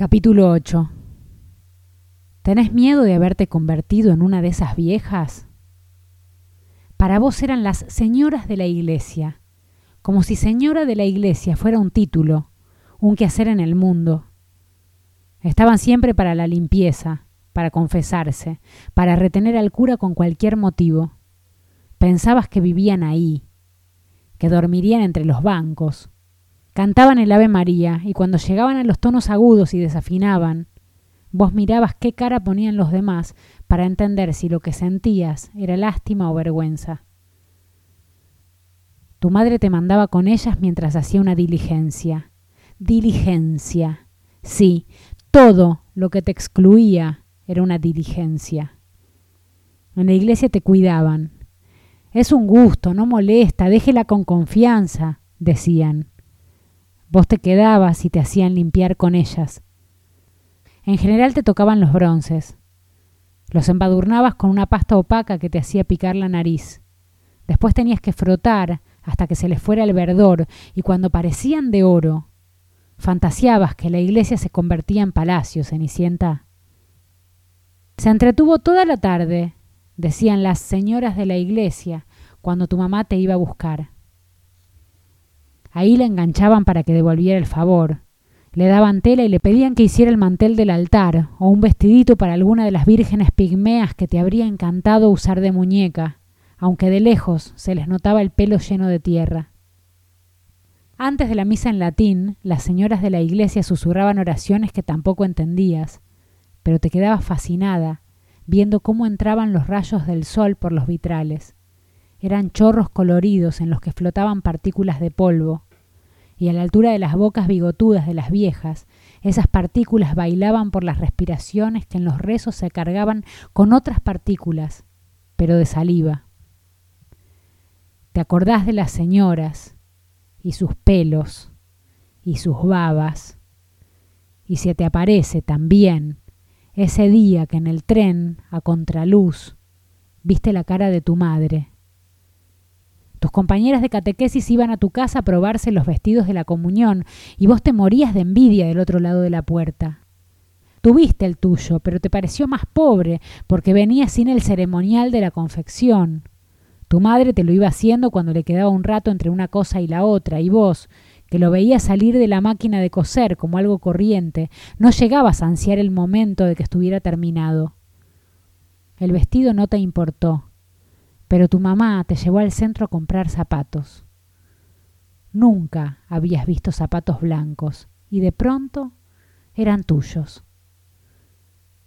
Capítulo 8 ¿Tenés miedo de haberte convertido en una de esas viejas? Para vos eran las señoras de la iglesia, como si señora de la iglesia fuera un título, un quehacer en el mundo. Estaban siempre para la limpieza, para confesarse, para retener al cura con cualquier motivo. Pensabas que vivían ahí, que dormirían entre los bancos, Cantaban el Ave María y cuando llegaban a los tonos agudos y desafinaban, vos mirabas qué cara ponían los demás para entender si lo que sentías era lástima o vergüenza. Tu madre te mandaba con ellas mientras hacía una diligencia. Diligencia. Sí, todo lo que te excluía era una diligencia. En la iglesia te cuidaban. Es un gusto, no molesta, déjela con confianza, decían. Vos te quedabas y te hacían limpiar con ellas. En general te tocaban los bronces. Los embadurnabas con una pasta opaca que te hacía picar la nariz. Después tenías que frotar hasta que se les fuera el verdor y cuando parecían de oro, fantaseabas que la iglesia se convertía en palacio, Cenicienta. Se entretuvo toda la tarde, decían las señoras de la iglesia, cuando tu mamá te iba a buscar. Ahí la enganchaban para que devolviera el favor. Le daban tela y le pedían que hiciera el mantel del altar o un vestidito para alguna de las vírgenes pigmeas que te habría encantado usar de muñeca, aunque de lejos se les notaba el pelo lleno de tierra. Antes de la misa en latín, las señoras de la iglesia susurraban oraciones que tampoco entendías, pero te quedabas fascinada viendo cómo entraban los rayos del sol por los vitrales. Eran chorros coloridos en los que flotaban partículas de polvo, y a la altura de las bocas bigotudas de las viejas, esas partículas bailaban por las respiraciones que en los rezos se cargaban con otras partículas, pero de saliva. Te acordás de las señoras, y sus pelos, y sus babas, y se te aparece también ese día que en el tren, a contraluz, viste la cara de tu madre, tus compañeras de catequesis iban a tu casa a probarse los vestidos de la comunión y vos te morías de envidia del otro lado de la puerta. Tuviste el tuyo, pero te pareció más pobre porque venía sin el ceremonial de la confección. Tu madre te lo iba haciendo cuando le quedaba un rato entre una cosa y la otra, y vos, que lo veías salir de la máquina de coser como algo corriente, no llegabas a ansiar el momento de que estuviera terminado. El vestido no te importó, pero tu mamá te llevó al centro a comprar zapatos. Nunca habías visto zapatos blancos y de pronto eran tuyos.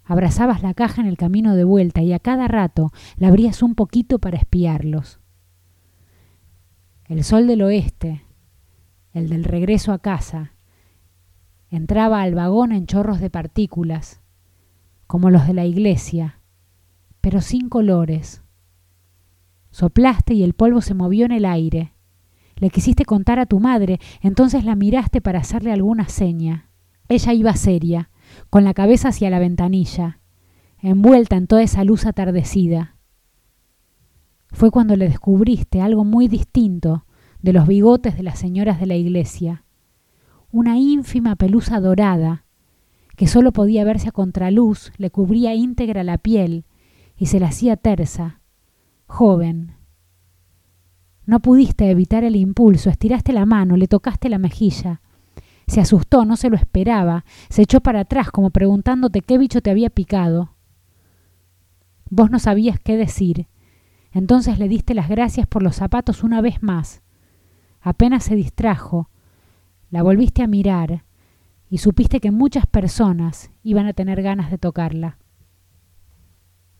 Abrazabas la caja en el camino de vuelta y a cada rato la abrías un poquito para espiarlos. El sol del oeste, el del regreso a casa, entraba al vagón en chorros de partículas, como los de la iglesia, pero sin colores, Soplaste y el polvo se movió en el aire. Le quisiste contar a tu madre, entonces la miraste para hacerle alguna seña. Ella iba seria, con la cabeza hacia la ventanilla, envuelta en toda esa luz atardecida. Fue cuando le descubriste algo muy distinto de los bigotes de las señoras de la iglesia, una ínfima pelusa dorada que sólo podía verse a contraluz, le cubría íntegra la piel y se la hacía tersa, joven. No pudiste evitar el impulso, estiraste la mano, le tocaste la mejilla. Se asustó, no se lo esperaba, se echó para atrás como preguntándote qué bicho te había picado. Vos no sabías qué decir. Entonces le diste las gracias por los zapatos una vez más. Apenas se distrajo, la volviste a mirar y supiste que muchas personas iban a tener ganas de tocarla.